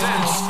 presents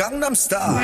Gangnam Style.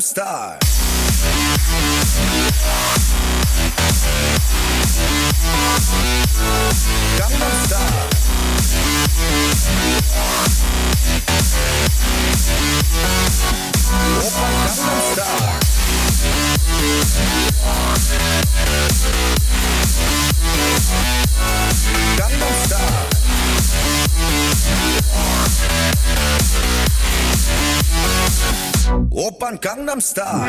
Oppan Oppan Gangnam Style.